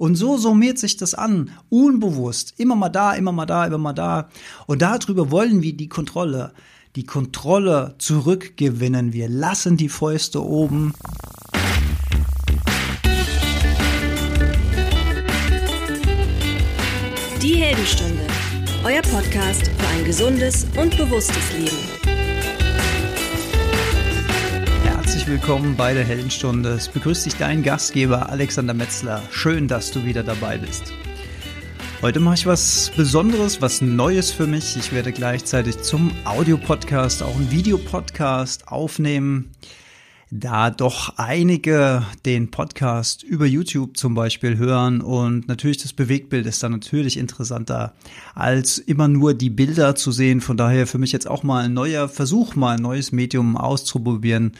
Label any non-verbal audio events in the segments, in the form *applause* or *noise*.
Und so summiert sich das an, unbewusst, immer mal da, immer mal da, immer mal da. Und darüber wollen wir die Kontrolle, die Kontrolle zurückgewinnen. Wir lassen die Fäuste oben. Die Heldenstunde, euer Podcast für ein gesundes und bewusstes Leben. Willkommen bei der Heldenstunde. Es begrüßt dich dein Gastgeber Alexander Metzler. Schön, dass du wieder dabei bist. Heute mache ich was Besonderes, was Neues für mich. Ich werde gleichzeitig zum Audiopodcast auch einen Videopodcast aufnehmen. Da doch einige den Podcast über YouTube zum Beispiel hören und natürlich das Bewegtbild ist dann natürlich interessanter als immer nur die Bilder zu sehen. Von daher für mich jetzt auch mal ein neuer Versuch, mal ein neues Medium auszuprobieren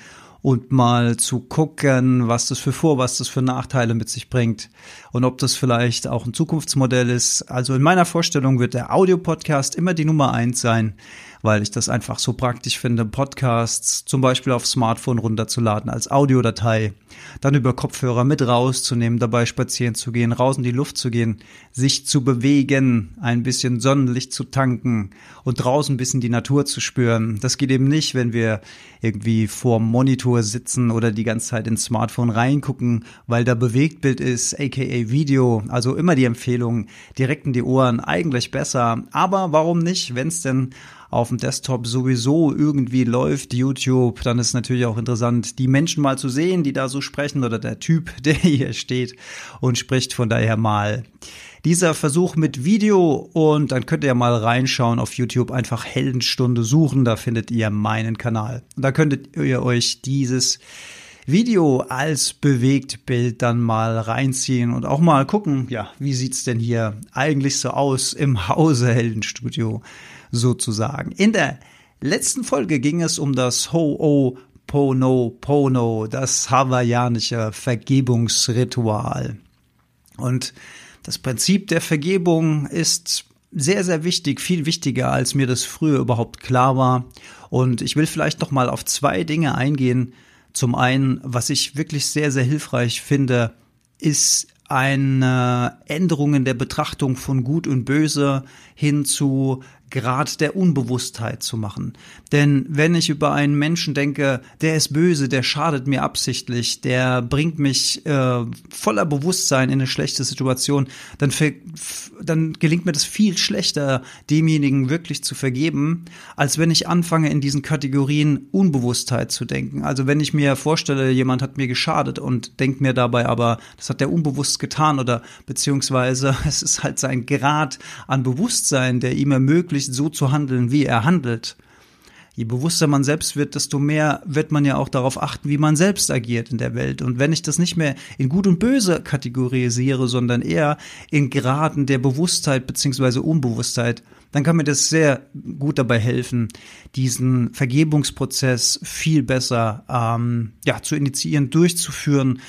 und mal zu gucken, was das für Vor-, was das für Nachteile mit sich bringt und ob das vielleicht auch ein Zukunftsmodell ist. Also in meiner Vorstellung wird der Audio-Podcast immer die Nummer eins sein weil ich das einfach so praktisch finde, Podcasts zum Beispiel auf Smartphone runterzuladen als Audiodatei, dann über Kopfhörer mit rauszunehmen, dabei spazieren zu gehen, raus in die Luft zu gehen, sich zu bewegen, ein bisschen Sonnenlicht zu tanken und draußen ein bisschen die Natur zu spüren. Das geht eben nicht, wenn wir irgendwie vor Monitor sitzen oder die ganze Zeit ins Smartphone reingucken, weil da Bewegtbild ist, aka Video. Also immer die Empfehlung, direkt in die Ohren, eigentlich besser. Aber warum nicht, wenn es denn auf dem Desktop sowieso irgendwie läuft, YouTube, dann ist natürlich auch interessant, die Menschen mal zu sehen, die da so sprechen oder der Typ, *laughs* der hier steht und spricht von daher mal dieser Versuch mit Video und dann könnt ihr mal reinschauen auf YouTube, einfach Heldenstunde suchen, da findet ihr meinen Kanal. Und da könntet ihr euch dieses Video als Bewegtbild dann mal reinziehen und auch mal gucken, ja, wie sieht's denn hier eigentlich so aus im Hause Heldenstudio sozusagen. In der letzten Folge ging es um das Ho'oponopono, das hawaiianische Vergebungsritual. Und das Prinzip der Vergebung ist sehr, sehr wichtig, viel wichtiger, als mir das früher überhaupt klar war. Und ich will vielleicht noch mal auf zwei Dinge eingehen. Zum einen, was ich wirklich sehr, sehr hilfreich finde, ist eine Änderung in der Betrachtung von Gut und Böse hin zu Grad der Unbewusstheit zu machen. Denn wenn ich über einen Menschen denke, der ist böse, der schadet mir absichtlich, der bringt mich äh, voller Bewusstsein in eine schlechte Situation, dann, dann gelingt mir das viel schlechter, demjenigen wirklich zu vergeben, als wenn ich anfange, in diesen Kategorien Unbewusstheit zu denken. Also wenn ich mir vorstelle, jemand hat mir geschadet und denkt mir dabei aber, das hat er unbewusst getan oder beziehungsweise *laughs* es ist halt sein Grad an Bewusstsein, der ihm ermöglicht, ermöglicht, so zu handeln, wie er handelt. Je bewusster man selbst wird, desto mehr wird man ja auch darauf achten, wie man selbst agiert in der Welt. Und wenn ich das nicht mehr in gut und böse kategorisiere, sondern eher in Graden der Bewusstheit beziehungsweise Unbewusstheit, dann kann mir das sehr gut dabei helfen, diesen Vergebungsprozess viel besser ähm, ja, zu initiieren, durchzuführen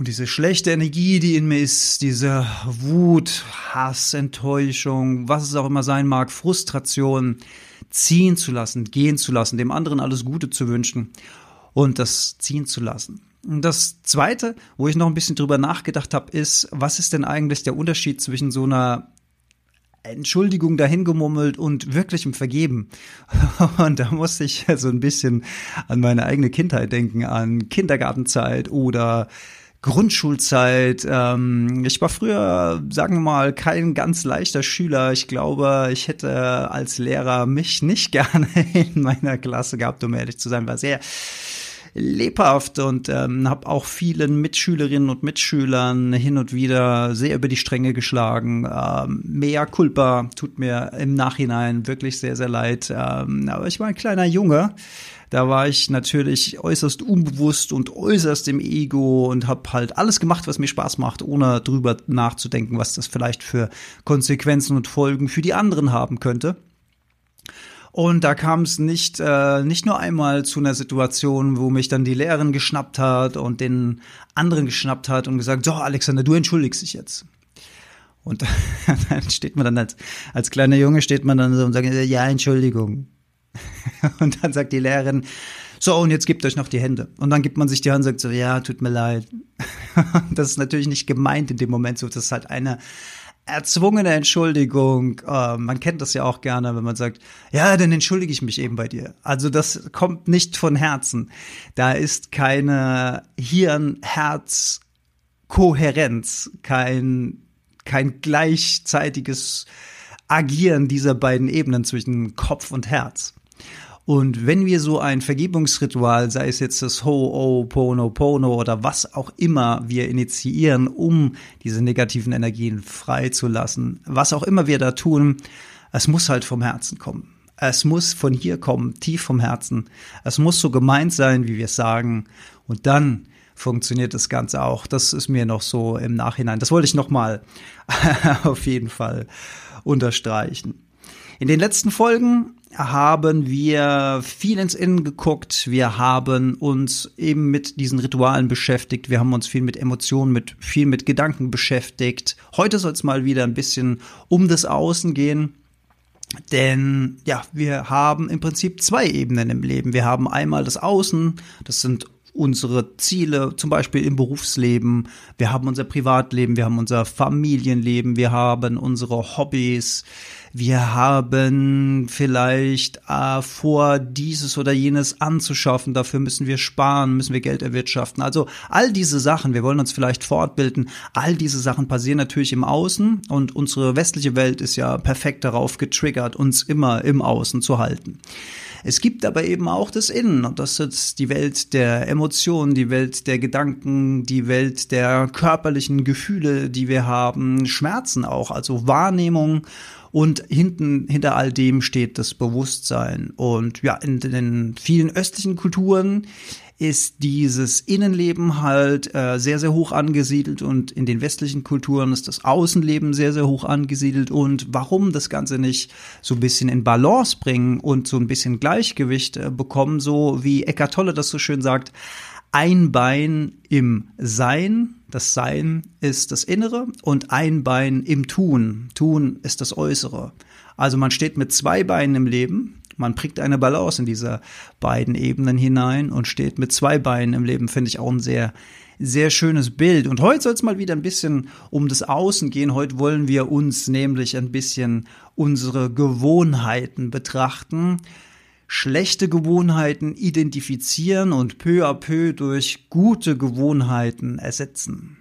und diese schlechte Energie, die in mir ist, diese Wut, Hass, Enttäuschung, was es auch immer sein mag, Frustration, ziehen zu lassen, gehen zu lassen, dem anderen alles Gute zu wünschen und das ziehen zu lassen. Und das Zweite, wo ich noch ein bisschen drüber nachgedacht habe, ist, was ist denn eigentlich der Unterschied zwischen so einer Entschuldigung dahingemummelt und wirklichem Vergeben. *laughs* Und da musste ich so ein bisschen an meine eigene Kindheit denken, an Kindergartenzeit oder Grundschulzeit. Ähm, ich war früher, sagen wir mal, kein ganz leichter Schüler. Ich glaube, ich hätte als Lehrer mich nicht *laughs* gerne in meiner Klasse gehabt, um ehrlich zu sein. War sehr lebhaft und ähm, habe auch vielen Mitschülerinnen und Mitschülern hin und wieder sehr über die Stränge geschlagen. Ähm, mehr Culpa tut mir im Nachhinein wirklich sehr, sehr leid. Ähm, aber ich war ein kleiner Junge da war ich natürlich äußerst unbewusst und äußerst im Ego und habe halt alles gemacht, was mir Spaß macht, ohne drüber nachzudenken, was das vielleicht für Konsequenzen und Folgen für die anderen haben könnte. Und da kam es nicht, äh, nicht nur einmal zu einer Situation, wo mich dann die Lehrerin geschnappt hat und den anderen geschnappt hat und gesagt, so Alexander, du entschuldigst dich jetzt. Und *laughs* dann steht man dann als, als kleiner Junge steht man dann so und sagt, ja, Entschuldigung. *laughs* Und dann sagt die Lehrerin, so, und jetzt gebt euch noch die Hände. Und dann gibt man sich die Hand und sagt so, ja, tut mir leid. *laughs* das ist natürlich nicht gemeint in dem Moment so. Das ist halt eine erzwungene Entschuldigung. Äh, man kennt das ja auch gerne, wenn man sagt, ja, dann entschuldige ich mich eben bei dir. Also das kommt nicht von Herzen. Da ist keine Hirn-Herz-Kohärenz, kein, kein gleichzeitiges Agieren dieser beiden Ebenen zwischen Kopf und Herz. Und wenn wir so ein Vergebungsritual, sei es jetzt das Ho-Oh-Pono-Pono oder was auch immer wir initiieren, um diese negativen Energien freizulassen, was auch immer wir da tun, es muss halt vom Herzen kommen. Es muss von hier kommen, tief vom Herzen. Es muss so gemeint sein, wie wir es sagen. Und dann funktioniert das Ganze auch. Das ist mir noch so im Nachhinein. Das wollte ich noch mal *laughs* auf jeden Fall unterstreichen. In den letzten Folgen haben wir viel ins Innen geguckt. Wir haben uns eben mit diesen Ritualen beschäftigt. Wir haben uns viel mit Emotionen, mit viel mit Gedanken beschäftigt. Heute soll es mal wieder ein bisschen um das Außen gehen. Denn ja, wir haben im Prinzip zwei Ebenen im Leben. Wir haben einmal das Außen, das sind unsere Ziele, zum Beispiel im Berufsleben. Wir haben unser Privatleben, wir haben unser Familienleben, wir haben unsere Hobbys, wir haben vielleicht äh, vor, dieses oder jenes anzuschaffen. Dafür müssen wir sparen, müssen wir Geld erwirtschaften. Also all diese Sachen, wir wollen uns vielleicht fortbilden. All diese Sachen passieren natürlich im Außen und unsere westliche Welt ist ja perfekt darauf getriggert, uns immer im Außen zu halten. Es gibt aber eben auch das Innen und das ist die Welt der Emotionen, die Welt der Gedanken, die Welt der körperlichen Gefühle, die wir haben, Schmerzen auch, also Wahrnehmung und hinten, hinter all dem steht das Bewusstsein. Und ja, in den vielen östlichen Kulturen ist dieses Innenleben halt äh, sehr, sehr hoch angesiedelt und in den westlichen Kulturen ist das Außenleben sehr, sehr hoch angesiedelt. Und warum das Ganze nicht so ein bisschen in Balance bringen und so ein bisschen Gleichgewicht äh, bekommen, so wie Eckart Tolle das so schön sagt, ein Bein im Sein, das Sein ist das Innere und ein Bein im Tun, Tun ist das Äußere. Also man steht mit zwei Beinen im Leben, man bringt eine Balance in diese beiden Ebenen hinein und steht mit zwei Beinen im Leben, finde ich auch ein sehr, sehr schönes Bild. Und heute soll es mal wieder ein bisschen um das Außen gehen. Heute wollen wir uns nämlich ein bisschen unsere Gewohnheiten betrachten schlechte Gewohnheiten identifizieren und peu à peu durch gute Gewohnheiten ersetzen.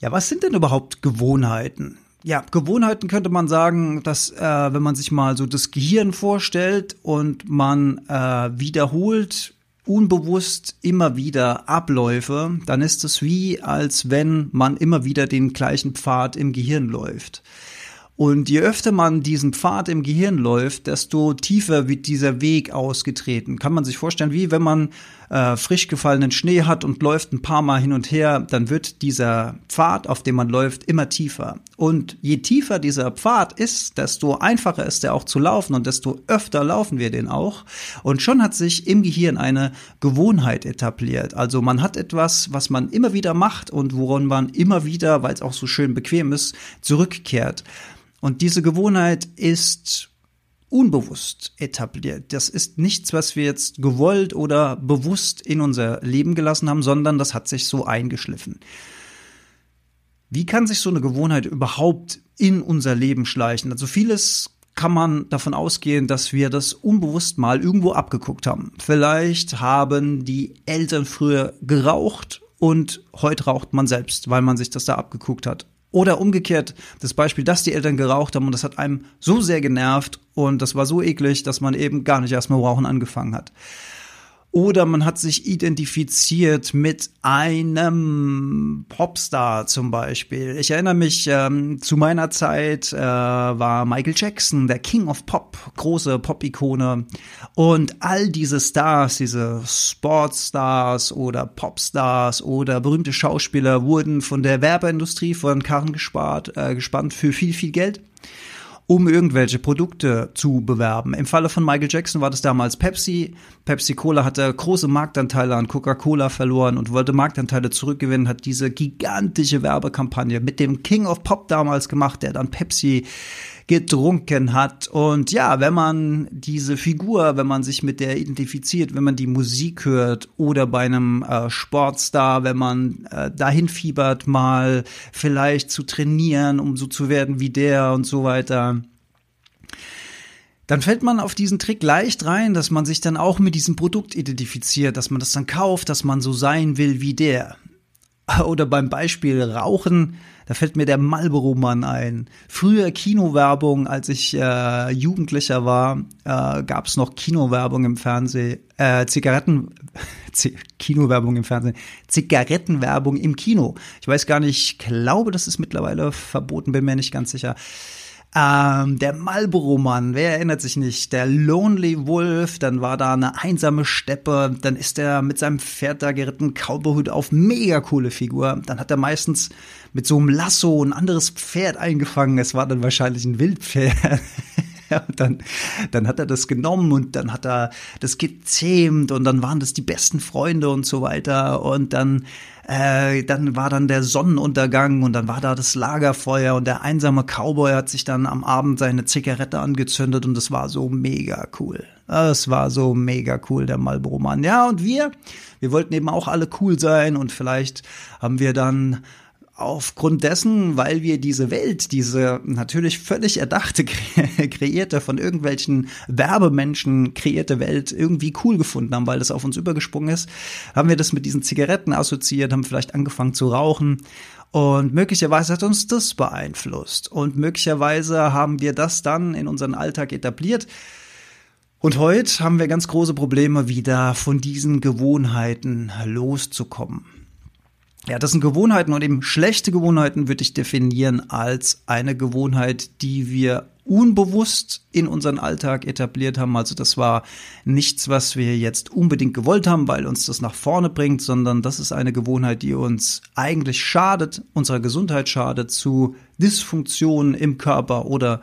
Ja, was sind denn überhaupt Gewohnheiten? Ja, Gewohnheiten könnte man sagen, dass äh, wenn man sich mal so das Gehirn vorstellt und man äh, wiederholt unbewusst immer wieder Abläufe, dann ist es wie, als wenn man immer wieder den gleichen Pfad im Gehirn läuft. Und je öfter man diesen Pfad im Gehirn läuft, desto tiefer wird dieser Weg ausgetreten. Kann man sich vorstellen, wie wenn man äh, frisch gefallenen Schnee hat und läuft ein paar Mal hin und her, dann wird dieser Pfad, auf dem man läuft, immer tiefer. Und je tiefer dieser Pfad ist, desto einfacher ist er auch zu laufen und desto öfter laufen wir den auch. Und schon hat sich im Gehirn eine Gewohnheit etabliert. Also man hat etwas, was man immer wieder macht und woran man immer wieder, weil es auch so schön bequem ist, zurückkehrt. Und diese Gewohnheit ist unbewusst etabliert. Das ist nichts, was wir jetzt gewollt oder bewusst in unser Leben gelassen haben, sondern das hat sich so eingeschliffen. Wie kann sich so eine Gewohnheit überhaupt in unser Leben schleichen? Also vieles kann man davon ausgehen, dass wir das unbewusst mal irgendwo abgeguckt haben. Vielleicht haben die Eltern früher geraucht und heute raucht man selbst, weil man sich das da abgeguckt hat. Oder umgekehrt das Beispiel, dass die Eltern geraucht haben und das hat einem so sehr genervt und das war so eklig, dass man eben gar nicht erst mal rauchen angefangen hat. Oder man hat sich identifiziert mit einem Popstar zum Beispiel. Ich erinnere mich, ähm, zu meiner Zeit äh, war Michael Jackson der King of Pop, große Pop-Ikone. Und all diese Stars, diese Sportstars oder Popstars oder berühmte Schauspieler wurden von der Werbeindustrie von Karren gespart, äh, gespannt für viel, viel Geld um irgendwelche Produkte zu bewerben. Im Falle von Michael Jackson war das damals Pepsi. Pepsi Cola hatte große Marktanteile an Coca-Cola verloren und wollte Marktanteile zurückgewinnen, hat diese gigantische Werbekampagne mit dem King of Pop damals gemacht, der dann Pepsi getrunken hat. Und ja, wenn man diese Figur, wenn man sich mit der identifiziert, wenn man die Musik hört oder bei einem äh, Sportstar, wenn man äh, dahin fiebert, mal vielleicht zu trainieren, um so zu werden wie der und so weiter dann fällt man auf diesen Trick leicht rein, dass man sich dann auch mit diesem Produkt identifiziert, dass man das dann kauft, dass man so sein will wie der. *laughs* Oder beim Beispiel Rauchen, da fällt mir der Marlboro-Mann ein. Früher Kinowerbung, als ich äh, Jugendlicher war, äh, gab es noch Kinowerbung im Fernsehen, äh, Zigaretten, *laughs* Z Kinowerbung im Fernsehen, Zigarettenwerbung im Kino. Ich weiß gar nicht, ich glaube, das ist mittlerweile verboten, bin mir nicht ganz sicher. Ähm, der Marlboro-Mann, wer erinnert sich nicht? Der Lonely Wolf, dann war da eine einsame Steppe, dann ist er mit seinem Pferd da geritten, Cowboyhut auf, mega coole Figur. Dann hat er meistens mit so einem Lasso ein anderes Pferd eingefangen. Es war dann wahrscheinlich ein Wildpferd. *laughs* und dann, dann hat er das genommen und dann hat er das gezähmt und dann waren das die besten Freunde und so weiter. Und dann äh, dann war dann der Sonnenuntergang und dann war da das Lagerfeuer und der einsame Cowboy hat sich dann am Abend seine Zigarette angezündet und es war so mega cool. Es war so mega cool, der Marlboro-Mann. Ja, und wir, wir wollten eben auch alle cool sein und vielleicht haben wir dann aufgrund dessen, weil wir diese Welt, diese natürlich völlig erdachte, *laughs* kreierte, von irgendwelchen Werbemenschen kreierte Welt irgendwie cool gefunden haben, weil das auf uns übergesprungen ist, haben wir das mit diesen Zigaretten assoziiert, haben vielleicht angefangen zu rauchen und möglicherweise hat uns das beeinflusst und möglicherweise haben wir das dann in unseren Alltag etabliert. Und heute haben wir ganz große Probleme, wieder von diesen Gewohnheiten loszukommen. Ja, das sind Gewohnheiten und eben schlechte Gewohnheiten würde ich definieren als eine Gewohnheit, die wir unbewusst in unseren Alltag etabliert haben. Also das war nichts, was wir jetzt unbedingt gewollt haben, weil uns das nach vorne bringt, sondern das ist eine Gewohnheit, die uns eigentlich schadet, unserer Gesundheit schadet, zu Dysfunktionen im Körper oder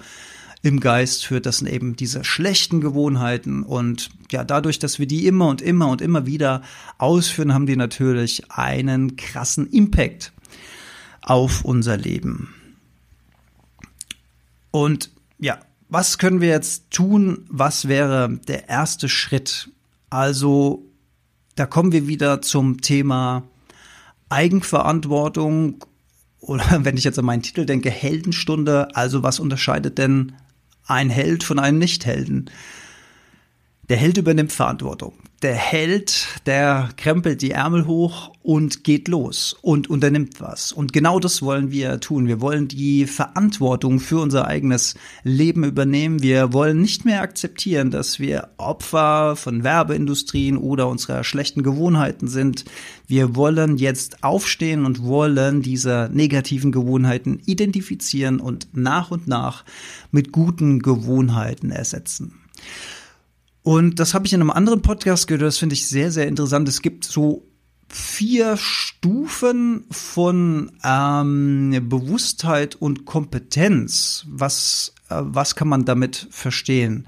im Geist führt das eben diese schlechten Gewohnheiten und ja, dadurch, dass wir die immer und immer und immer wieder ausführen, haben die natürlich einen krassen Impact auf unser Leben. Und ja, was können wir jetzt tun? Was wäre der erste Schritt? Also, da kommen wir wieder zum Thema Eigenverantwortung oder *laughs* wenn ich jetzt an meinen Titel denke, Heldenstunde. Also was unterscheidet denn ein Held von einem Nichthelden. Der Held übernimmt Verantwortung. Der Held, der krempelt die Ärmel hoch und geht los und unternimmt was. Und genau das wollen wir tun. Wir wollen die Verantwortung für unser eigenes Leben übernehmen. Wir wollen nicht mehr akzeptieren, dass wir Opfer von Werbeindustrien oder unserer schlechten Gewohnheiten sind. Wir wollen jetzt aufstehen und wollen diese negativen Gewohnheiten identifizieren und nach und nach mit guten Gewohnheiten ersetzen. Und das habe ich in einem anderen Podcast gehört, das finde ich sehr, sehr interessant. Es gibt so vier Stufen von ähm, Bewusstheit und Kompetenz. Was, äh, was kann man damit verstehen?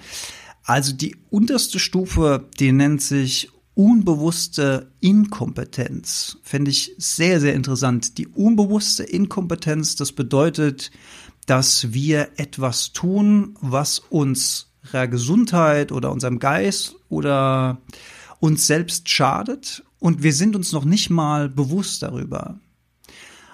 Also die unterste Stufe, die nennt sich unbewusste Inkompetenz. Finde ich sehr, sehr interessant. Die unbewusste Inkompetenz, das bedeutet, dass wir etwas tun, was uns unserer Gesundheit oder unserem Geist oder uns selbst schadet und wir sind uns noch nicht mal bewusst darüber.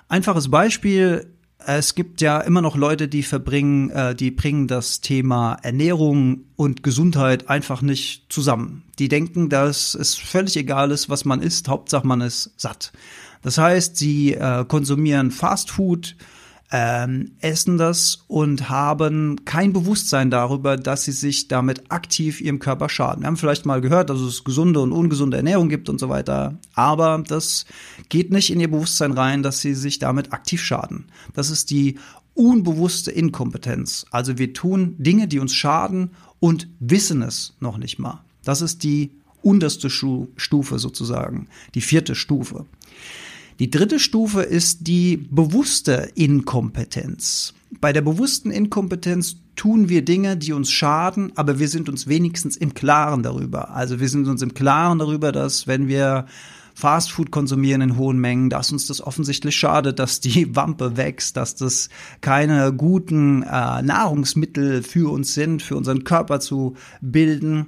Einfaches Beispiel, es gibt ja immer noch Leute, die verbringen, äh, die bringen das Thema Ernährung und Gesundheit einfach nicht zusammen. Die denken, dass es völlig egal ist, was man isst, Hauptsache man ist satt. Das heißt, sie äh, konsumieren Fast Food, ähm, essen das und haben kein Bewusstsein darüber, dass sie sich damit aktiv ihrem Körper schaden. Wir haben vielleicht mal gehört, dass es gesunde und ungesunde Ernährung gibt und so weiter, aber das geht nicht in ihr Bewusstsein rein, dass sie sich damit aktiv schaden. Das ist die unbewusste Inkompetenz. Also wir tun Dinge, die uns schaden und wissen es noch nicht mal. Das ist die unterste Stufe sozusagen, die vierte Stufe. Die dritte Stufe ist die bewusste Inkompetenz. Bei der bewussten Inkompetenz tun wir Dinge, die uns schaden, aber wir sind uns wenigstens im Klaren darüber. Also wir sind uns im Klaren darüber, dass wenn wir Fastfood konsumieren in hohen Mengen, dass uns das offensichtlich schadet, dass die *laughs* Wampe wächst, dass das keine guten äh, Nahrungsmittel für uns sind, für unseren Körper zu bilden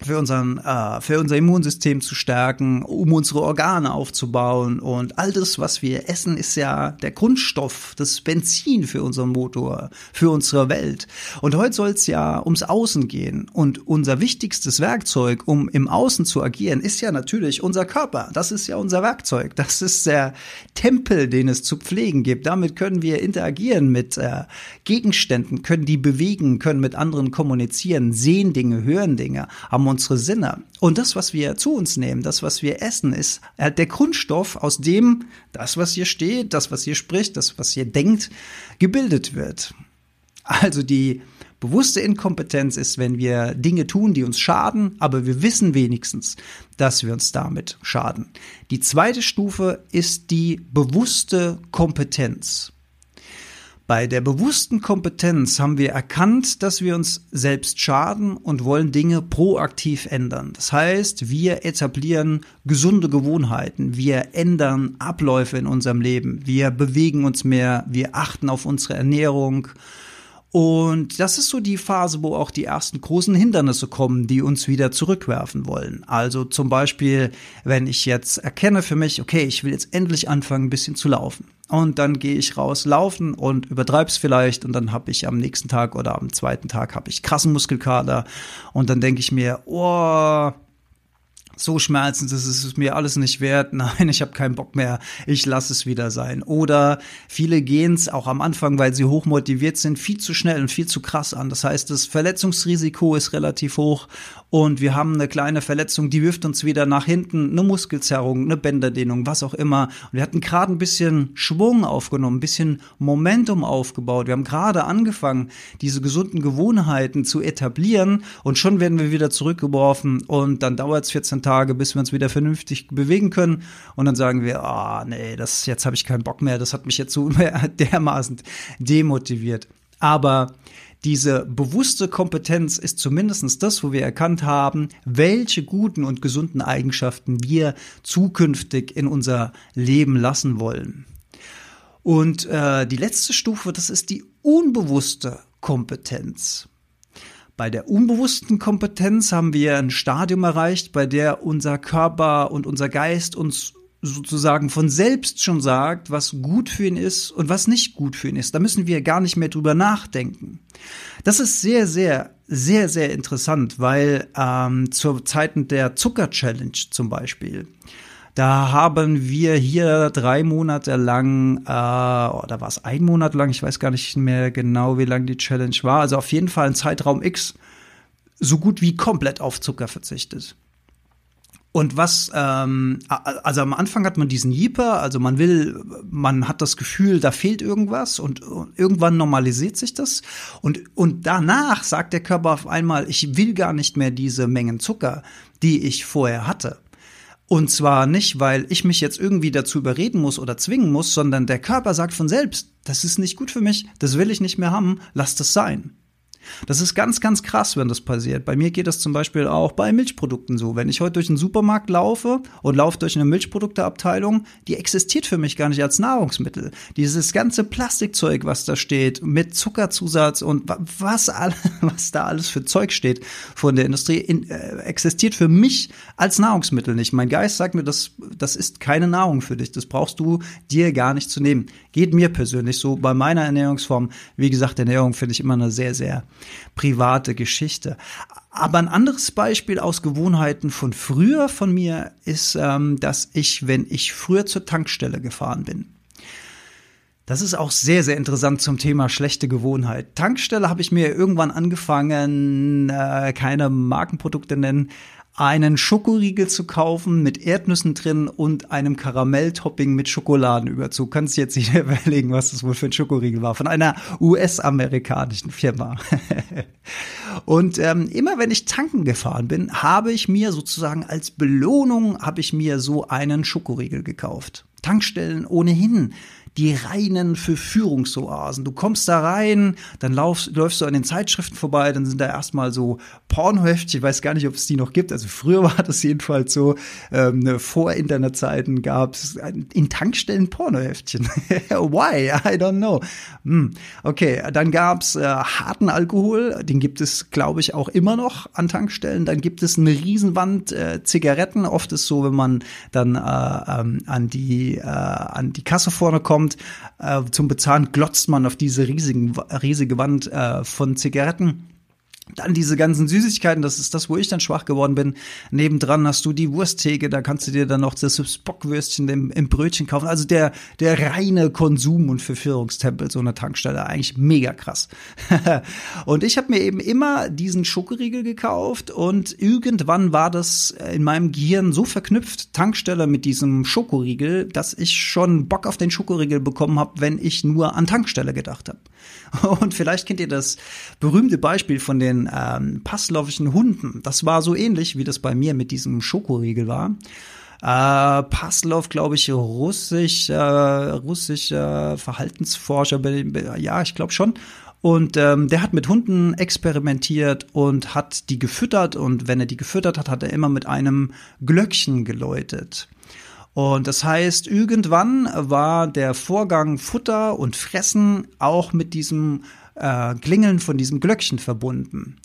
für, unseren, äh, für unser Immunsystem zu stärken, um unsere Organe aufzubauen. Und all das, was wir essen, ist ja der Grundstoff, das Benzin für unseren Motor, für unsere Welt. Und heute soll es ja ums Außen gehen. Und unser wichtigstes Werkzeug, um im Außen zu agieren, ist ja natürlich unser Körper. Das ist ja unser Werkzeug. Das ist der Tempel, den es zu pflegen gibt. Damit können wir interagieren mit äh, Gegenständen, können die bewegen, können mit anderen kommunizieren, sehen Dinge, hören Dinge, haben unsere Sinne. Und das, was wir zu uns nehmen, das, was wir essen, ist der Grundstoff, aus dem das, was hier steht, das, was hier spricht, das, was hier denkt, gebildet wird. Also die bewusste Inkompetenz ist, wenn wir Dinge tun, die uns schaden, aber wir wissen wenigstens, dass wir uns damit schaden. Die zweite Stufe ist die bewusste Kompetenz. Bei der bewussten Kompetenz haben wir erkannt, dass wir uns selbst schaden und wollen Dinge proaktiv ändern. Das heißt, wir etablieren gesunde Gewohnheiten, wir ändern Abläufe in unserem Leben, wir bewegen uns mehr, wir achten auf unsere Ernährung, und das ist so die Phase, wo auch die ersten großen Hindernisse kommen, die uns wieder zurückwerfen wollen. Also zum Beispiel, wenn ich jetzt erkenne für mich, okay, ich will jetzt endlich anfangen, ein bisschen zu laufen. Und dann gehe ich raus laufen und übertreib's vielleicht und dann habe ich am nächsten Tag oder am zweiten Tag habe ich krassen Muskelkater und dann denke ich mir, oh, so schmerzend ist es mir alles nicht wert, *laughs* nein, ich habe keinen Bock mehr, ich lasse es wieder sein. Oder viele gehen es auch am Anfang, weil sie hochmotiviert sind, viel zu schnell und viel zu krass an. Das heißt, das Verletzungsrisiko ist relativ hoch und wir haben eine kleine Verletzung, die wirft uns wieder nach hinten, eine Muskelzerrung, eine Bänderdehnung, was auch immer. Und wir hatten gerade ein bisschen Schwung aufgenommen, ein bisschen Momentum aufgebaut. Wir haben gerade angefangen, diese gesunden Gewohnheiten zu etablieren und schon werden wir wieder zurückgeworfen und dann dauert es 14 Tage, bis wir uns wieder vernünftig bewegen können und dann sagen wir, ah, oh, nee, das jetzt habe ich keinen Bock mehr, das hat mich jetzt so *laughs* dermaßen demotiviert. Aber diese bewusste Kompetenz ist zumindest das, wo wir erkannt haben, welche guten und gesunden Eigenschaften wir zukünftig in unser Leben lassen wollen. Und äh, die letzte Stufe, das ist die unbewusste Kompetenz. Bei der unbewussten Kompetenz haben wir ein Stadium erreicht, bei der unser Körper und unser Geist uns sozusagen von selbst schon sagt, was gut für ihn ist und was nicht gut für ihn ist. Da müssen wir gar nicht mehr drüber nachdenken. Das ist sehr, sehr, sehr, sehr interessant, weil ähm, zur Zeiten der Zucker-Challenge zum Beispiel, da haben wir hier drei Monate lang, äh, oder war es ein Monat lang, ich weiß gar nicht mehr genau, wie lang die Challenge war, also auf jeden Fall ein Zeitraum X, so gut wie komplett auf Zucker verzichtet. Und was, ähm, also am Anfang hat man diesen Jeeper, also man will, man hat das Gefühl, da fehlt irgendwas und, und, irgendwann normalisiert sich das. Und, und danach sagt der Körper auf einmal, ich will gar nicht mehr diese Mengen Zucker, die ich vorher hatte. Und zwar nicht, weil ich mich jetzt irgendwie dazu überreden muss oder zwingen muss, sondern der Körper sagt von selbst, das ist nicht gut für mich, das will ich nicht mehr haben, lass das sein. Das ist ganz, ganz krass, wenn das passiert. Bei mir geht das zum Beispiel auch bei Milchprodukten so. Wenn ich heute durch einen Supermarkt laufe und laufe durch eine Milchprodukteabteilung, die existiert für mich gar nicht als Nahrungsmittel. Dieses ganze Plastikzeug, was da steht, mit Zuckerzusatz und was, *laughs* was da alles für Zeug steht von der Industrie, in, äh, existiert für mich als Nahrungsmittel nicht. Mein Geist sagt mir, das, das ist keine Nahrung für dich. Das brauchst du dir gar nicht zu nehmen. Geht mir persönlich so bei meiner Ernährungsform. Wie gesagt, Ernährung finde ich immer eine sehr, sehr private Geschichte. Aber ein anderes Beispiel aus Gewohnheiten von früher von mir ist, ähm, dass ich, wenn ich früher zur Tankstelle gefahren bin, das ist auch sehr, sehr interessant zum Thema schlechte Gewohnheit. Tankstelle habe ich mir irgendwann angefangen, äh, keine Markenprodukte nennen, einen Schokoriegel zu kaufen mit Erdnüssen drin und einem Karamelltopping mit Schokoladenüberzug. Kannst jetzt nicht *laughs* überlegen, was das wohl für ein Schokoriegel war. Von einer US-amerikanischen Firma. *laughs* und ähm, immer wenn ich tanken gefahren bin, habe ich mir sozusagen als Belohnung, habe ich mir so einen Schokoriegel gekauft. Tankstellen ohnehin die reinen Verführungsoasen. Du kommst da rein, dann laufst, läufst du an den Zeitschriften vorbei, dann sind da erstmal so Pornoheftchen, ich weiß gar nicht, ob es die noch gibt. Also früher *laughs* war das jedenfalls so, ähm, vor Internetzeiten gab es in Tankstellen Pornoheftchen. *laughs* Why? I don't know. Hm. Okay, dann gab's äh, harten Alkohol, den gibt es, glaube ich, auch immer noch an Tankstellen. Dann gibt es eine Riesenwand äh, Zigaretten. Oft ist so, wenn man dann äh, ähm, an die äh, an die Kasse vorne kommt äh, zum Bezahlen, glotzt man auf diese riesigen riesige Wand äh, von Zigaretten. Dann diese ganzen Süßigkeiten, das ist das, wo ich dann schwach geworden bin. Nebendran hast du die Wursttheke, da kannst du dir dann noch das Bockwürstchen im, im Brötchen kaufen. Also der, der reine Konsum- und Verführungstempel so einer Tankstelle, eigentlich mega krass. *laughs* und ich habe mir eben immer diesen Schokoriegel gekauft und irgendwann war das in meinem Gehirn so verknüpft, Tankstelle mit diesem Schokoriegel, dass ich schon Bock auf den Schokoriegel bekommen habe, wenn ich nur an Tankstelle gedacht habe. *laughs* Und vielleicht kennt ihr das berühmte Beispiel von den ähm, Passlowischen Hunden. Das war so ähnlich, wie das bei mir mit diesem Schokoriegel war. Äh, Passlav, glaube ich, russisch, äh, russischer Verhaltensforscher, ja, ich glaube schon. Und ähm, der hat mit Hunden experimentiert und hat die gefüttert. Und wenn er die gefüttert hat, hat er immer mit einem Glöckchen geläutet. Und das heißt, irgendwann war der Vorgang Futter und Fressen auch mit diesem äh, Klingeln von diesem Glöckchen verbunden.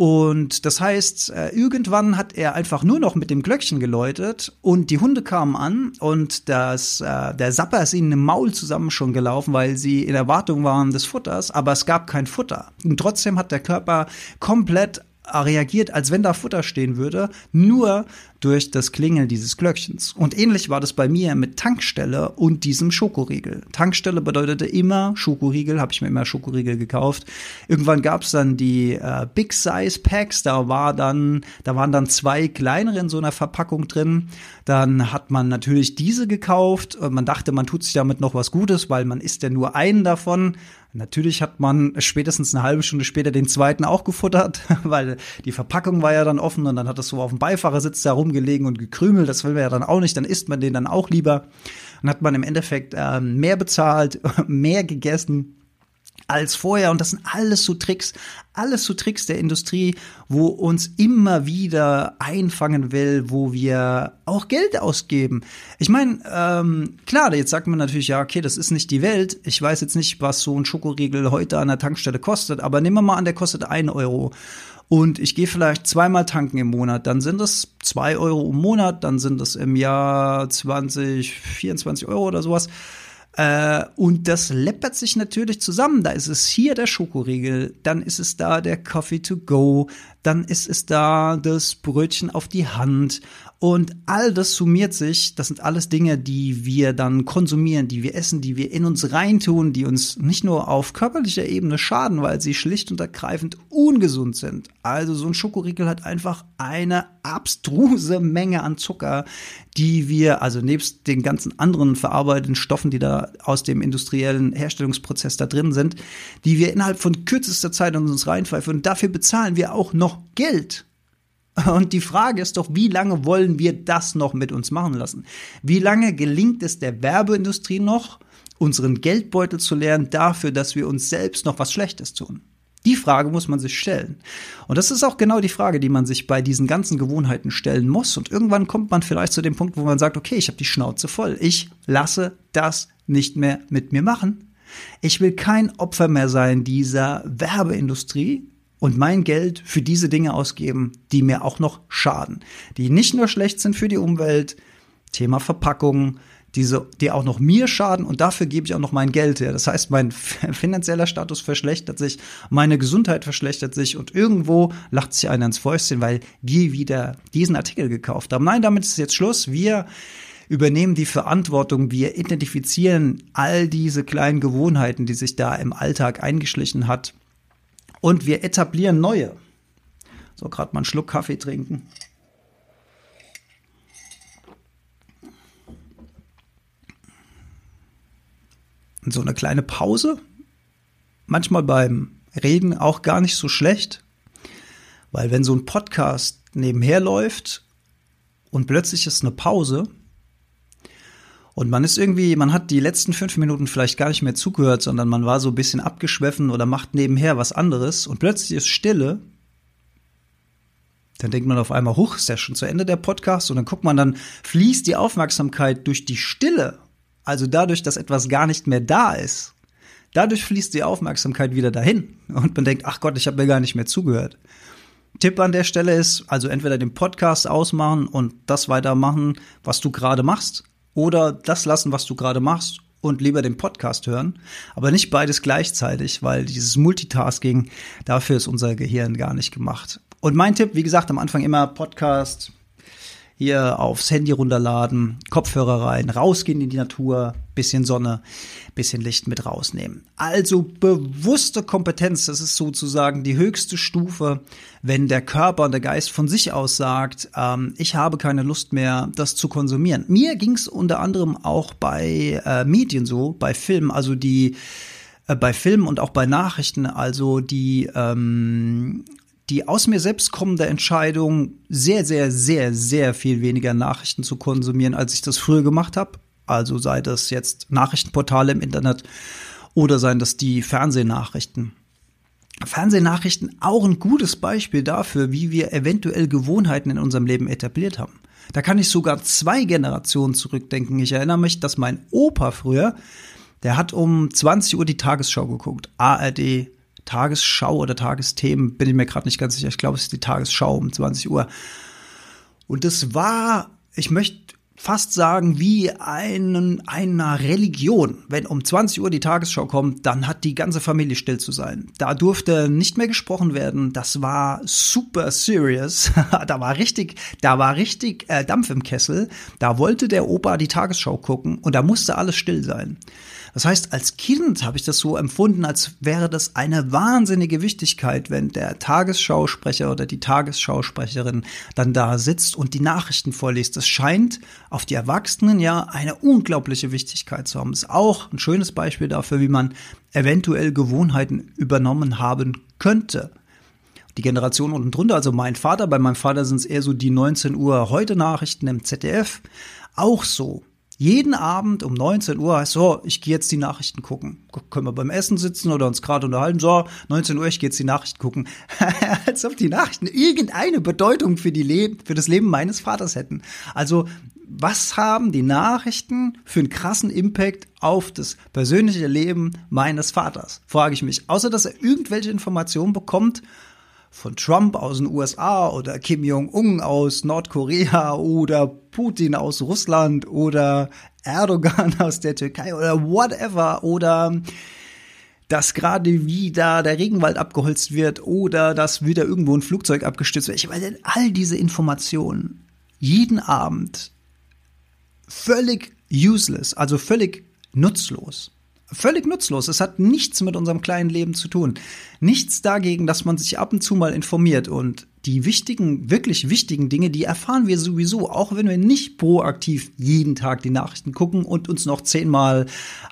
Und das heißt, äh, irgendwann hat er einfach nur noch mit dem Glöckchen geläutet und die Hunde kamen an und das, äh, der Sapper ist ihnen im Maul zusammen schon gelaufen, weil sie in Erwartung waren des Futters, aber es gab kein Futter. Und trotzdem hat der Körper komplett reagiert, als wenn da Futter stehen würde, nur durch das Klingeln dieses Glöckchens. Und ähnlich war das bei mir mit Tankstelle und diesem Schokoriegel. Tankstelle bedeutete immer Schokoriegel, habe ich mir immer Schokoriegel gekauft. Irgendwann gab es dann die äh, Big Size Packs, da war dann, da waren dann zwei kleinere in so einer Verpackung drin. Dann hat man natürlich diese gekauft. Man dachte, man tut sich damit noch was Gutes, weil man isst ja nur einen davon. Natürlich hat man spätestens eine halbe Stunde später den zweiten auch gefuttert, *laughs* weil die Verpackung war ja dann offen und dann hat es so auf dem Beifahrersitz da rumgelegen und gekrümelt. Das will man ja dann auch nicht, dann isst man den dann auch lieber. Dann hat man im Endeffekt äh, mehr bezahlt, *laughs* mehr gegessen als vorher. Und das sind alles so Tricks, alles so Tricks der Industrie, wo uns immer wieder einfangen will, wo wir auch Geld ausgeben. Ich meine, ähm, klar, jetzt sagt man natürlich, ja, okay, das ist nicht die Welt. Ich weiß jetzt nicht, was so ein Schokoriegel heute an der Tankstelle kostet, aber nehmen wir mal an, der kostet ein Euro. Und ich gehe vielleicht zweimal tanken im Monat, dann sind es zwei Euro im Monat, dann sind es im Jahr 20, 24 Euro oder sowas. Äh, und das läppert sich natürlich zusammen. Da ist es hier der Schokoriegel, dann ist es da der Coffee to go, dann ist es da das Brötchen auf die Hand und all das summiert sich, das sind alles Dinge, die wir dann konsumieren, die wir essen, die wir in uns reintun, die uns nicht nur auf körperlicher Ebene schaden, weil sie schlicht und ergreifend ungesund sind. Also so ein Schokoriegel hat einfach eine abstruse Menge an Zucker, die wir, also nebst den ganzen anderen verarbeiteten Stoffen, die da aus dem industriellen Herstellungsprozess da drin sind, die wir innerhalb von kürzester Zeit in uns reinpfeifen. Und dafür bezahlen wir auch noch Geld. Und die Frage ist doch, wie lange wollen wir das noch mit uns machen lassen? Wie lange gelingt es der Werbeindustrie noch, unseren Geldbeutel zu leeren dafür, dass wir uns selbst noch was Schlechtes tun? Die Frage muss man sich stellen. Und das ist auch genau die Frage, die man sich bei diesen ganzen Gewohnheiten stellen muss. Und irgendwann kommt man vielleicht zu dem Punkt, wo man sagt, okay, ich habe die Schnauze voll. Ich lasse das nicht mehr mit mir machen. Ich will kein Opfer mehr sein dieser Werbeindustrie, und mein Geld für diese Dinge ausgeben, die mir auch noch schaden, die nicht nur schlecht sind für die Umwelt, Thema Verpackung, diese, die auch noch mir schaden und dafür gebe ich auch noch mein Geld her. Das heißt, mein *laughs* finanzieller Status verschlechtert sich, meine Gesundheit verschlechtert sich und irgendwo lacht sich einer ins Fäustchen, weil wir wieder diesen Artikel gekauft haben. Nein, damit ist jetzt Schluss. Wir übernehmen die Verantwortung, wir identifizieren all diese kleinen Gewohnheiten, die sich da im Alltag eingeschlichen hat und wir etablieren neue. So, gerade mal einen Schluck Kaffee trinken. Und so eine kleine Pause, manchmal beim Reden auch gar nicht so schlecht, weil wenn so ein Podcast nebenher läuft und plötzlich ist eine Pause Und man ist irgendwie, man hat die letzten fünf Minuten vielleicht gar nicht mehr zugehört, sondern man war so ein bisschen abgeschweffen oder macht nebenher was anderes und plötzlich ist Stille. Dann denkt man auf einmal, huch, ist ja schon zu Ende der Podcast und dann guckt man, dann fließt die Aufmerksamkeit durch die Stille, also dadurch, dass etwas gar nicht mehr da ist. Dadurch fließt die Aufmerksamkeit wieder dahin und man denkt, ach Gott, ich habe mir gar nicht mehr zugehört. Tipp an der Stelle ist, also entweder den Podcast ausmachen und das weitermachen, was du gerade machst, oder das lassen, was du gerade machst und lieber den Podcast hören, aber nicht beides gleichzeitig, weil dieses Multitasking, dafür ist unser Gehirn gar nicht gemacht. Und mein Tipp, wie gesagt, am Anfang immer Podcast, hier aufs Handy runterladen, Kopfhörer rein, rausgehen in die Natur, bisschen Sonne, bisschen Licht mit rausnehmen. Also bewusste Kompetenz, das ist sozusagen die höchste Stufe, wenn der Körper und der Geist von sich aus sagt, ähm, ich habe keine Lust mehr, das zu konsumieren. Mir ging es unter anderem auch bei äh, Medien so, bei Filmen, also die äh, bei Filmen und auch bei Nachrichten, also die ähm, die aus mir selbst kommende Entscheidung, sehr, sehr, sehr, sehr viel weniger Nachrichten zu konsumieren, als ich das früher gemacht habe. Also sei das jetzt Nachrichtenportale im Internet oder seien das die Fernsehnachrichten. Fernsehnachrichten auch ein gutes Beispiel dafür, wie wir eventuell Gewohnheiten in unserem Leben etabliert haben. Da kann ich sogar zwei Generationen zurückdenken. Ich erinnere mich, dass mein Opa früher, der hat um 20 Uhr die Tagesschau geguckt. ARD, Tagesschau oder Tagesthemen, bin ich mir gerade nicht ganz sicher. Ich glaube, es ist die Tagesschau um 20 Uhr. Und das war, ich möchte fast sagen, wie einen, einer Religion. Wenn um 20 Uhr die Tagesschau kommt, dann hat die ganze Familie still zu sein. Da durfte nicht mehr gesprochen werden. Das war super serious. *laughs* da war richtig, da war richtig äh, Dampf im Kessel. Da wollte der Opa die Tagesschau gucken und da musste alles still sein. Das heißt, als Kind habe ich das so empfunden, als wäre das eine wahnsinnige Wichtigkeit, wenn der Tagesschausprecher oder die Tagesschausprecherin dann da sitzt und die Nachrichten vorliest. Das scheint auf die Erwachsenen ja eine unglaubliche Wichtigkeit zu haben. Das ist auch ein schönes Beispiel dafür, wie man eventuell Gewohnheiten übernommen haben könnte die Generation unten drunter, also mein Vater, bei meinem Vater sind es eher so die 19 Uhr heute Nachrichten im ZDF, auch so jeden Abend um 19 Uhr heißt so, ich gehe jetzt die Nachrichten gucken. Können wir beim Essen sitzen oder uns gerade unterhalten? So, 19 Uhr, ich gehe jetzt die Nachrichten gucken. *laughs* Als ob die Nachrichten irgendeine Bedeutung für die Leben, für das Leben meines Vaters hätten. Also, was haben die Nachrichten für einen krassen Impact auf das persönliche Leben meines Vaters? Frage ich mich. Außer, dass er irgendwelche Informationen bekommt, von Trump aus den USA oder Kim Jong-un aus Nordkorea oder Putin aus Russland oder Erdogan aus der Türkei oder whatever oder dass gerade wieder der Regenwald abgeholzt wird oder dass wieder irgendwo ein Flugzeug abgestürzt wird. Ich meine, all diese Informationen jeden Abend völlig useless, also völlig nutzlos völlig nutzlos. Es hat nichts mit unserem kleinen Leben zu tun. Nichts dagegen, dass man sich ab und zu mal informiert und die wichtigen, wirklich wichtigen Dinge, die erfahren wir sowieso, auch wenn wir nicht proaktiv jeden Tag die Nachrichten gucken und uns noch zehnmal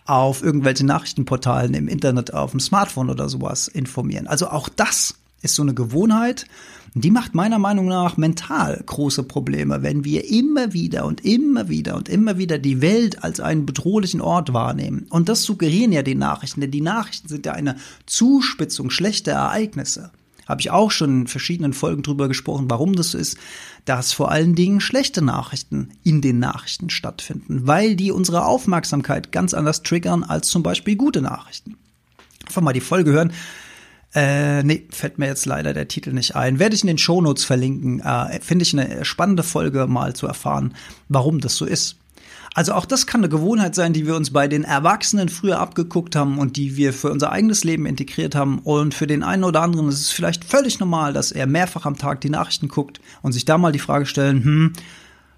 auf irgendwelche Nachrichtenportalen im Internet, auf dem Smartphone oder sowas informieren. Also auch das ist so eine Gewohnheit, die macht meiner Meinung nach mental große Probleme, wenn wir immer wieder und immer wieder und immer wieder die Welt als einen bedrohlichen Ort wahrnehmen. Und das suggerieren ja die Nachrichten, denn die Nachrichten sind ja eine Zuspitzung schlechter Ereignisse. Habe ich auch schon in verschiedenen Folgen drüber gesprochen, warum das so ist, dass vor allen Dingen schlechte Nachrichten in den Nachrichten stattfinden, weil die unsere Aufmerksamkeit ganz anders triggern als zum Beispiel gute Nachrichten. Einfach mal die Folge hören äh, nee, fällt mir jetzt leider der Titel nicht ein. Werde ich in den Shownotes verlinken. Äh, Finde ich eine spannende Folge, mal zu erfahren, warum das so ist. Also auch das kann eine Gewohnheit sein, die wir uns bei den Erwachsenen früher abgeguckt haben und die wir für unser eigenes Leben integriert haben. Und für den einen oder anderen ist es vielleicht völlig normal, dass er mehrfach am Tag die Nachrichten guckt und sich da mal die Frage stellen, hm,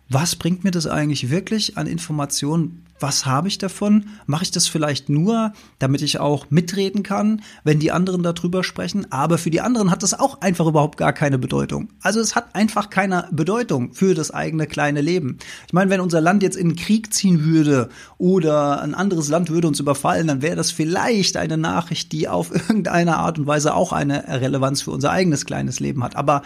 was bringt mir das eigentlich wirklich an Informationen? Was habe ich davon? Mache ich das vielleicht nur, damit ich auch mitreden kann, wenn die anderen darüber sprechen? Aber für die anderen hat das auch einfach überhaupt gar keine Bedeutung. Also es hat einfach keine Bedeutung für das eigene kleine Leben. Ich meine, wenn unser Land jetzt in den Krieg ziehen würde oder ein anderes Land würde uns überfallen, dann wäre das vielleicht eine Nachricht, die auf *laughs* irgendeine Art und Weise auch eine Relevanz für unser eigenes kleines Leben hat. Aber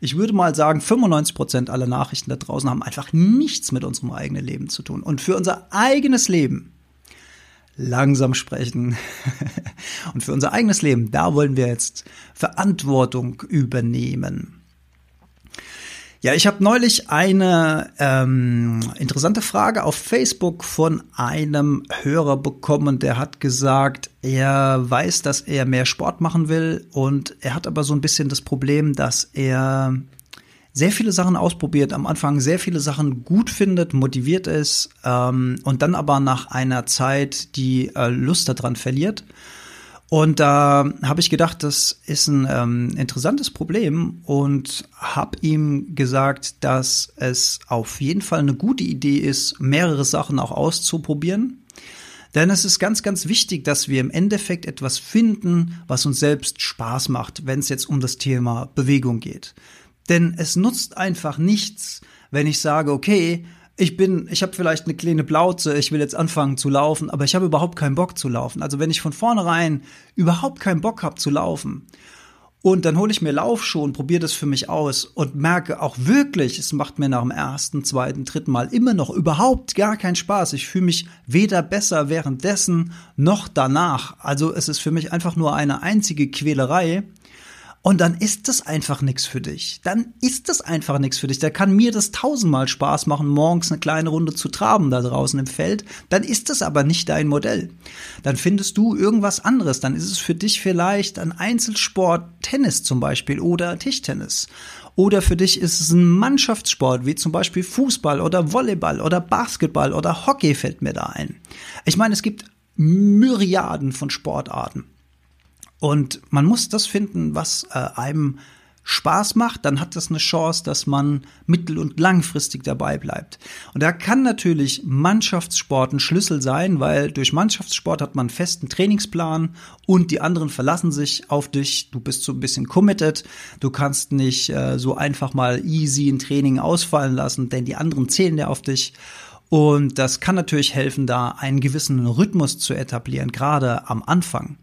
ich würde mal sagen, 95 Prozent aller Nachrichten da draußen haben einfach nichts mit unserem eigenen Leben zu tun. Und für unser eigenes Leben langsam sprechen. *laughs* Und für unser eigenes Leben, da wollen wir jetzt Verantwortung übernehmen. Ja, ich habe neulich eine ähm, interessante Frage auf Facebook von einem Hörer bekommen, der hat gesagt, er weiß, dass er mehr Sport machen will und er hat aber so ein bisschen das Problem, dass er sehr viele Sachen ausprobiert, am Anfang sehr viele Sachen gut findet, motiviert ist ähm, und dann aber nach einer Zeit die äh, Lust daran verliert. Und da habe ich gedacht, das ist ein ähm, interessantes Problem und habe ihm gesagt, dass es auf jeden Fall eine gute Idee ist, mehrere Sachen auch auszuprobieren. Denn es ist ganz, ganz wichtig, dass wir im Endeffekt etwas finden, was uns selbst Spaß macht, wenn es jetzt um das Thema Bewegung geht. Denn es nutzt einfach nichts, wenn ich sage, okay, ich bin, ich habe vielleicht eine kleine Plauze, ich will jetzt anfangen zu laufen, aber ich habe überhaupt keinen Bock zu laufen. Also wenn ich von vornherein überhaupt keinen Bock habe zu laufen und dann hole ich mir Laufschuhe und probiere das für mich aus und merke auch wirklich, es macht mir nach dem ersten, zweiten, dritten Mal immer noch überhaupt gar keinen Spaß. Ich fühle mich weder besser währenddessen noch danach. Also es ist für mich einfach nur eine einzige Quälerei. Und dann ist das einfach nichts für dich. Dann ist das einfach nichts für dich. Da kann mir das tausendmal Spaß machen, morgens eine kleine Runde zu traben da draußen im Feld. Dann ist das aber nicht dein Modell. Dann findest du irgendwas anderes. Dann ist es für dich vielleicht ein Einzelsport, Tennis zum Beispiel oder Tischtennis. Oder für dich ist es ein Mannschaftssport, wie zum Beispiel Fußball oder Volleyball oder Basketball oder Hockey fällt mir da ein. Ich meine, es gibt Myriaden von Sportarten. Und man muss das finden, was äh, einem Spaß macht, dann hat das eine Chance, dass man mittel- und langfristig dabei bleibt. Und da kann natürlich Mannschaftssport ein Schlüssel sein, weil durch Mannschaftssport hat man einen festen Trainingsplan und die anderen verlassen sich auf dich. Du bist so ein bisschen committed. Du kannst nicht äh, so einfach mal easy ein Training ausfallen lassen, denn die anderen zählen ja auf dich. Und das kann natürlich helfen, da einen gewissen Rhythmus zu etablieren, gerade am Anfang.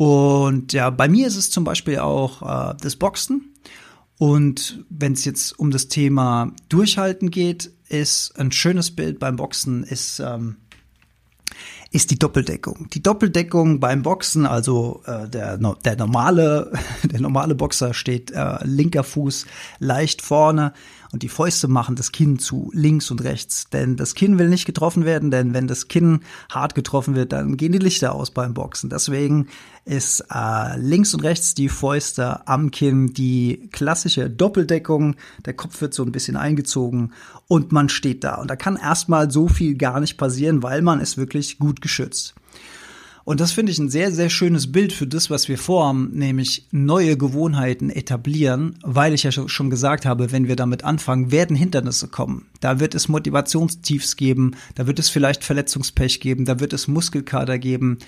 Und ja, bei mir ist es zum Beispiel auch äh, das Boxen. Und wenn es jetzt um das Thema Durchhalten geht, ist ein schönes Bild beim Boxen ist ähm, ist die Doppeldeckung. Die Doppeldeckung beim Boxen, also äh, der, der normale *laughs* der normale Boxer steht äh, linker Fuß leicht vorne, und die Fäuste machen das Kinn zu links und rechts. Denn das Kinn will nicht getroffen werden, denn wenn das Kinn hart getroffen wird, dann gehen die Lichter aus beim Boxen. Deswegen ist äh, links und rechts die Fäuste am Kinn die klassische Doppeldeckung. Der Kopf wird so ein bisschen eingezogen und man steht da. Und da kann erstmal so viel gar nicht passieren, weil man ist wirklich gut geschützt. Und das finde ich ein sehr, sehr schönes Bild für das, was wir vorhaben, nämlich neue Gewohnheiten etablieren, weil ich ja schon gesagt habe, wenn wir damit anfangen, werden Hindernisse kommen. Da wird es Motivationstiefs geben, da wird es vielleicht Verletzungspech geben, da wird es Muskelkater geben,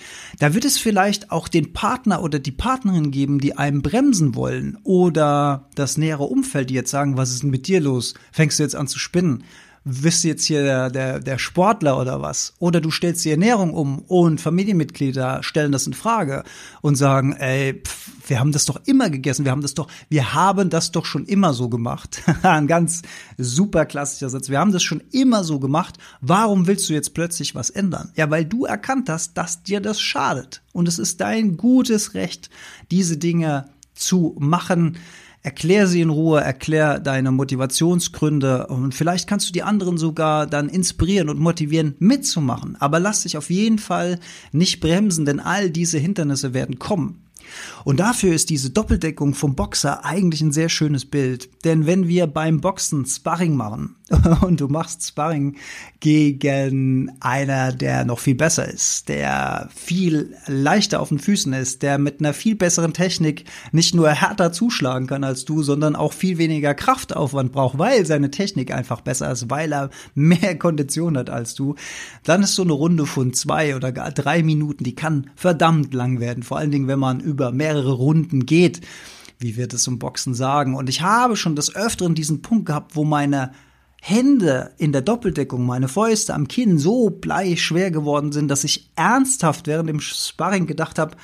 da wird es vielleicht auch den Partner oder die Partnerin geben, die einem bremsen wollen oder das nähere Umfeld, die jetzt sagen, was ist denn mit dir los? Fängst du jetzt an zu spinnen? Bist du jetzt hier der, der, der Sportler oder was? Oder du stellst die Ernährung um und Familienmitglieder stellen das in Frage und sagen, ey, pff, wir haben das doch immer gegessen, wir haben das doch, wir haben das doch schon immer so gemacht. *laughs* Ein ganz super klassischer Satz. Wir haben das schon immer so gemacht. Warum willst du jetzt plötzlich was ändern? Ja, weil du erkannt hast, dass dir das schadet. Und es ist dein gutes Recht, diese Dinge zu machen Erklär sie in Ruhe, erklär deine Motivationsgründe und vielleicht kannst du die anderen sogar dann inspirieren und motivieren, mitzumachen. Aber lass dich auf jeden Fall nicht bremsen, denn all diese Hindernisse werden kommen. Und dafür ist diese Doppeldeckung vom Boxer eigentlich ein sehr schönes Bild. Denn wenn wir beim Boxen Sparring machen *laughs* und du machst Sparring gegen einer, der noch viel besser ist, der viel leichter auf den Füßen ist, der mit einer viel besseren Technik nicht nur härter zuschlagen kann als du, sondern auch viel weniger Kraftaufwand braucht, weil seine Technik einfach besser ist, weil er *laughs* mehr Kondition hat als du, dann ist so eine Runde von zwei oder gar drei Minuten, die kann verdammt lang werden. Vor allen Dingen, wenn man über mehrere Runden geht, wie wir das im Boxen sagen. Und ich habe schon des Öfteren diesen Punkt gehabt, wo meine Hände in der Doppeldeckung, meine Fäuste am Kinn so bleischwer geworden sind, dass ich ernsthaft während dem Sparring gedacht habe,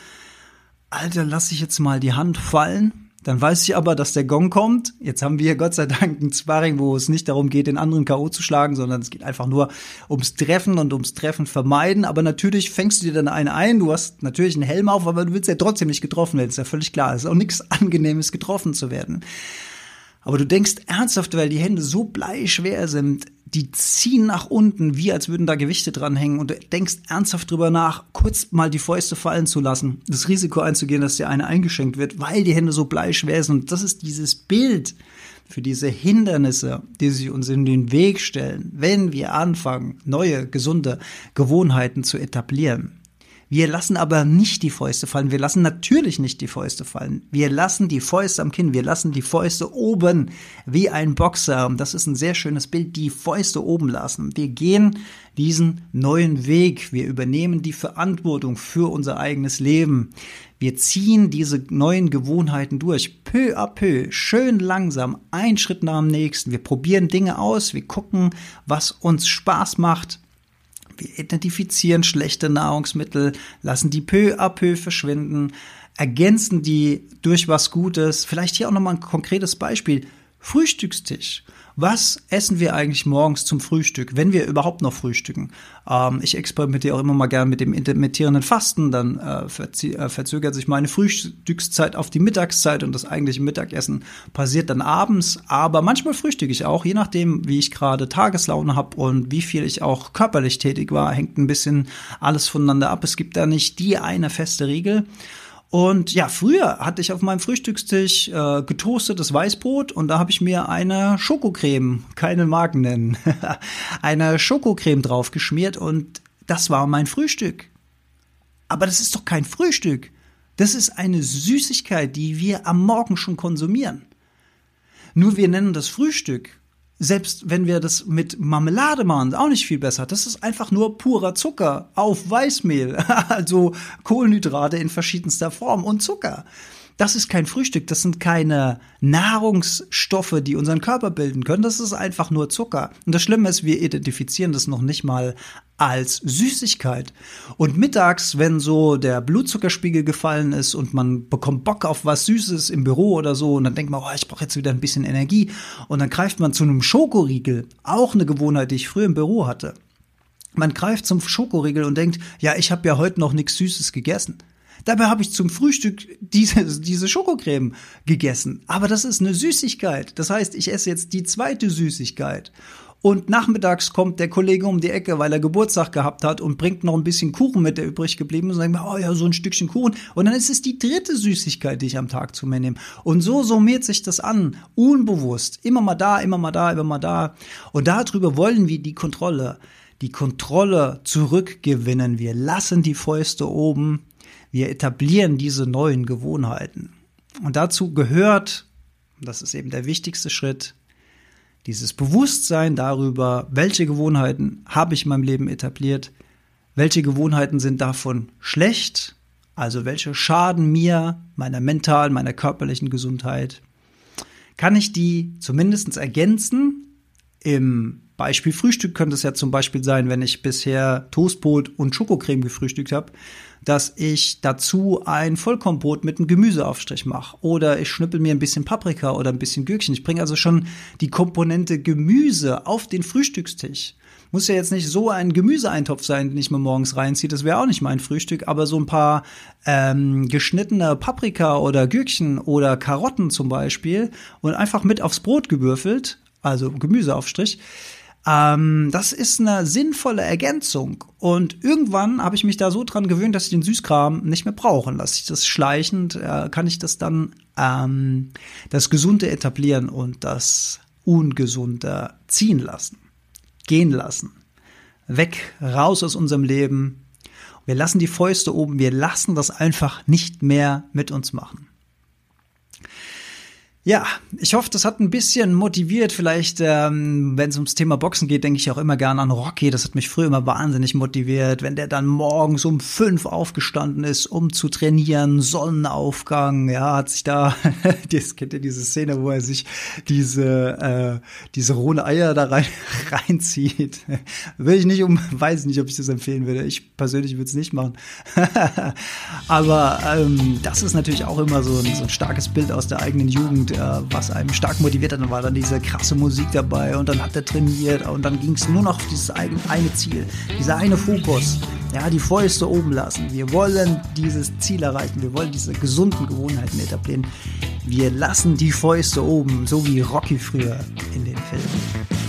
Alter, lass ich jetzt mal die Hand fallen Dann weiß ich aber, dass der Gong kommt. Jetzt haben wir Gott sei Dank ein Sparring, wo es nicht darum geht, den anderen K.O. zu schlagen, sondern es geht einfach nur ums Treffen und ums Treffen vermeiden. Aber natürlich fängst du dir dann einen ein. Du hast natürlich einen Helm auf, aber du willst ja trotzdem nicht getroffen werden. Ist ja völlig klar. Es ist auch nichts Angenehmes, getroffen zu werden. Aber du denkst ernsthaft, weil die Hände so bleischwer sind, die ziehen nach unten, wie als würden da Gewichte dranhängen und du denkst ernsthaft drüber nach, kurz mal die Fäuste fallen zu lassen, das Risiko einzugehen, dass dir eine eingeschenkt wird, weil die Hände so bleischwer sind. Und das ist dieses Bild für diese Hindernisse, die sich uns in den Weg stellen, wenn wir anfangen, neue, gesunde Gewohnheiten zu etablieren. Wir lassen aber nicht die Fäuste fallen. Wir lassen natürlich nicht die Fäuste fallen. Wir lassen die Fäuste am Kinn. Wir lassen die Fäuste oben wie ein Boxer. Und das ist ein sehr schönes Bild. Die Fäuste oben lassen. Wir gehen diesen neuen Weg. Wir übernehmen die Verantwortung für unser eigenes Leben. Wir ziehen diese neuen Gewohnheiten durch, peu à peu, schön langsam, ein Schritt nach dem nächsten. Wir probieren Dinge aus, wir gucken, was uns Spaß macht wir identifizieren schlechte Nahrungsmittel, lassen die peu à peu verschwinden, ergänzen die durch was Gutes. Vielleicht hier auch nochmal ein konkretes Beispiel. Frühstückstisch. Was essen wir eigentlich morgens zum Frühstück, wenn wir überhaupt noch frühstücken? Ähm, ich experimentiere auch immer mal gerne mit dem intermittierenden Fasten, dann äh, äh, verzögert sich meine Frühstückszeit auf die Mittagszeit und das eigentliche Mittagessen passiert dann abends. Aber manchmal frühstücke ich auch, je nachdem, wie ich gerade Tageslaune habe und wie viel ich auch körperlich tätig war, hängt ein bisschen alles voneinander ab. Es gibt da nicht die eine feste Regel. Und ja, früher hatte ich auf meinem Frühstückstisch äh, getoastetes Weißbrot und da habe ich mir eine Schokocreme, keine Marken nennen, *laughs* eine Schokocreme drauf geschmiert und das war mein Frühstück. Aber das ist doch kein Frühstück. Das ist eine Süßigkeit, die wir am Morgen schon konsumieren. Nur wir nennen das Frühstück selbst wenn wir das mit Marmelade machen, auch nicht viel besser. Das ist einfach nur purer Zucker auf Weißmehl, *laughs* also Kohlenhydrate in verschiedenster Form und Zucker. Das ist kein Frühstück, das sind keine Nahrungsstoffe, die unseren Körper bilden können, das ist einfach nur Zucker. Und das Schlimme ist, wir identifizieren das noch nicht mal als Süßigkeit. Und mittags, wenn so der Blutzuckerspiegel gefallen ist und man bekommt Bock auf was Süßes im Büro oder so, und dann denkt man, oh, ich brauche jetzt wieder ein bisschen Energie, und dann greift man zu einem Schokoriegel, auch eine Gewohnheit, die ich früher im Büro hatte. Man greift zum Schokoriegel und denkt, ja, ich habe ja heute noch nichts Süßes gegessen. Dabei habe ich zum Frühstück diese, diese Schokocreme gegessen. Aber das ist eine Süßigkeit. Das heißt, ich esse jetzt die zweite Süßigkeit. Und nachmittags kommt der Kollege um die Ecke, weil er Geburtstag gehabt hat und bringt noch ein bisschen Kuchen mit, der übrig geblieben ist. Und sagt mir, oh ja, so ein Stückchen Kuchen. Und dann ist es die dritte Süßigkeit, die ich am Tag zu mir nehme. Und so summiert sich das an, unbewusst. Immer mal da, immer mal da, immer mal da. Und darüber wollen wir die Kontrolle, die Kontrolle zurückgewinnen. Wir lassen die Fäuste oben wir etablieren diese neuen Gewohnheiten. Und dazu gehört, das ist eben der wichtigste Schritt, dieses Bewusstsein darüber, welche Gewohnheiten habe ich in meinem Leben etabliert, welche Gewohnheiten sind davon schlecht, also welche schaden mir, meiner mentalen, meiner körperlichen Gesundheit. Kann ich die zumindest ergänzen? Im Beispiel Frühstück könnte es ja zum Beispiel sein, wenn ich bisher Toastbrot und Schokocreme gefrühstückt habe, dass ich dazu ein Vollkornbrot mit einem Gemüseaufstrich mache. Oder ich schnippel mir ein bisschen Paprika oder ein bisschen Gürkchen. Ich bringe also schon die Komponente Gemüse auf den Frühstückstisch. Muss ja jetzt nicht so ein Gemüseeintopf sein, den ich mir morgens reinziehe. Das wäre auch nicht mein Frühstück, aber so ein paar ähm, geschnittene Paprika oder Gürkchen oder Karotten zum Beispiel und einfach mit aufs Brot gewürfelt, also Gemüseaufstrich ähm, das ist eine sinnvolle Ergänzung. Und irgendwann habe ich mich da so dran gewöhnt, dass ich den Süßkram nicht mehr brauche. Lasse ich das schleichend, äh, kann ich das dann ähm, das Gesunde etablieren und das Ungesunde ziehen lassen, gehen lassen. Weg, raus aus unserem Leben. Wir lassen die Fäuste oben, wir lassen das einfach nicht mehr mit uns machen. Ja, ich hoffe, das hat ein bisschen motiviert. Vielleicht, ähm, wenn es ums Thema Boxen geht, denke ich auch immer gern an Rocky. Das hat mich früher immer wahnsinnig motiviert, wenn der dann morgens um fünf aufgestanden ist, um zu trainieren, Sonnenaufgang. Ja, hat sich da, *laughs* das kennt ihr diese Szene, wo er sich diese äh, diese rohen Eier da rein *laughs* reinzieht. Will ich nicht um, weiß nicht, ob ich das empfehlen würde. Ich persönlich würde es nicht machen. *laughs* Aber ähm, das ist natürlich auch immer so ein, so ein starkes Bild aus der eigenen Jugend was einem stark motiviert hat. Dann war dann diese krasse Musik dabei und dann hat er trainiert und dann ging es nur noch auf dieses eine Ziel, dieser eine Fokus. Ja, die Fäuste oben lassen. Wir wollen dieses Ziel erreichen. Wir wollen diese gesunden Gewohnheiten etablieren. Wir lassen die Fäuste oben, so wie Rocky früher in den Filmen.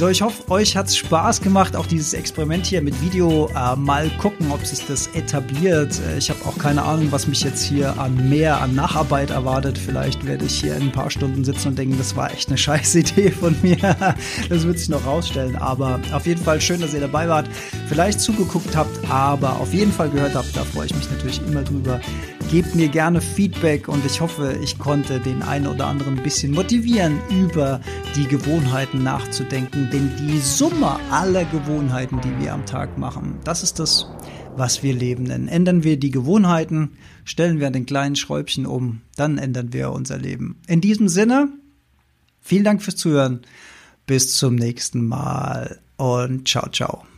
So, ich hoffe, euch hat's Spaß gemacht, auch dieses Experiment hier mit Video. Äh, mal gucken, ob sich das etabliert. Äh, ich habe auch keine Ahnung, was mich jetzt hier an mehr, an Nacharbeit erwartet. Vielleicht werde ich hier in ein paar Stunden sitzen und denken, das war echt eine *laughs* scheiß Idee von mir. das wird sich noch rausstellen. Aber auf jeden Fall schön, dass ihr dabei wart. Vielleicht zugeguckt habt, aber auf jeden Fall gehört habt. Da freue ich mich natürlich immer drüber. Gebt mir gerne Feedback und ich hoffe, ich konnte den einen oder anderen ein bisschen motivieren, über die Gewohnheiten nachzudenken. Denn die Summe aller Gewohnheiten, die wir am Tag machen, das ist das, was wir leben nennen. Ändern wir die Gewohnheiten, stellen wir den kleinen Schräubchen um, dann ändern wir unser Leben. In diesem Sinne, vielen Dank fürs Zuhören. Bis zum nächsten Mal und ciao, ciao.